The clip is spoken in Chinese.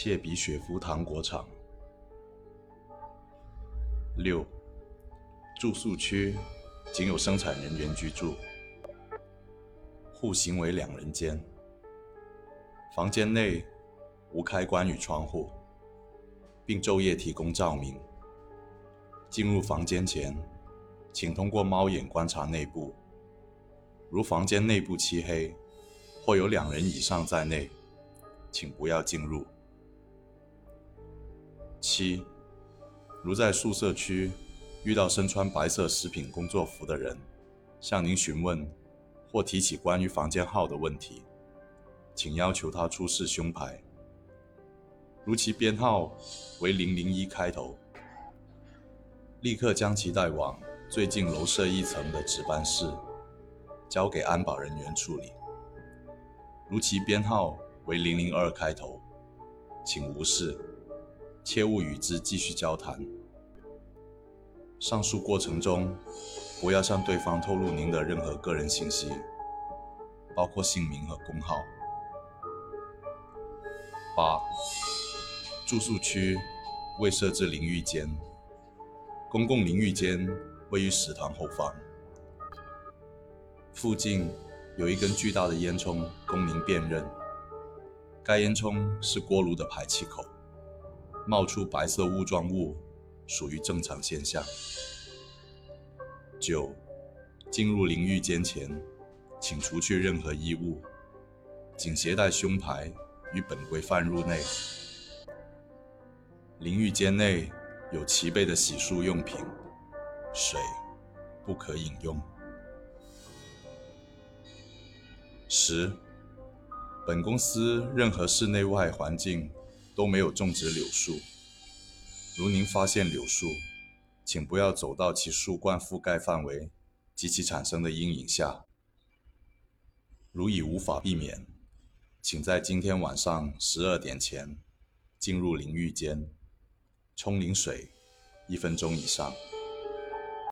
切比雪夫糖果厂。六、住宿区仅有生产人员居住，户型为两人间，房间内无开关与窗户，并昼夜提供照明。进入房间前，请通过猫眼观察内部。如房间内部漆黑，或有两人以上在内，请不要进入。七、如在宿舍区遇到身穿白色食品工作服的人，向您询问或提起关于房间号的问题，请要求他出示胸牌。如其编号为零零一开头，立刻将其带往最近楼舍一层的值班室。交给安保人员处理。如其编号为零零二开头，请无视，切勿与之继续交谈。上述过程中，不要向对方透露您的任何个人信息，包括姓名和工号。八、住宿区未设置淋浴间，公共淋浴间位于食堂后方。附近有一根巨大的烟囱供您辨认，该烟囱是锅炉的排气口，冒出白色雾状物属于正常现象。九，进入淋浴间前，请除去任何衣物，仅携带胸牌与本规范入内。淋浴间内有齐备的洗漱用品，水不可饮用。十，本公司任何室内外环境都没有种植柳树。如您发现柳树，请不要走到其树冠覆盖范围及其产生的阴影下。如已无法避免，请在今天晚上十二点前进入淋浴间，冲淋水一分钟以上。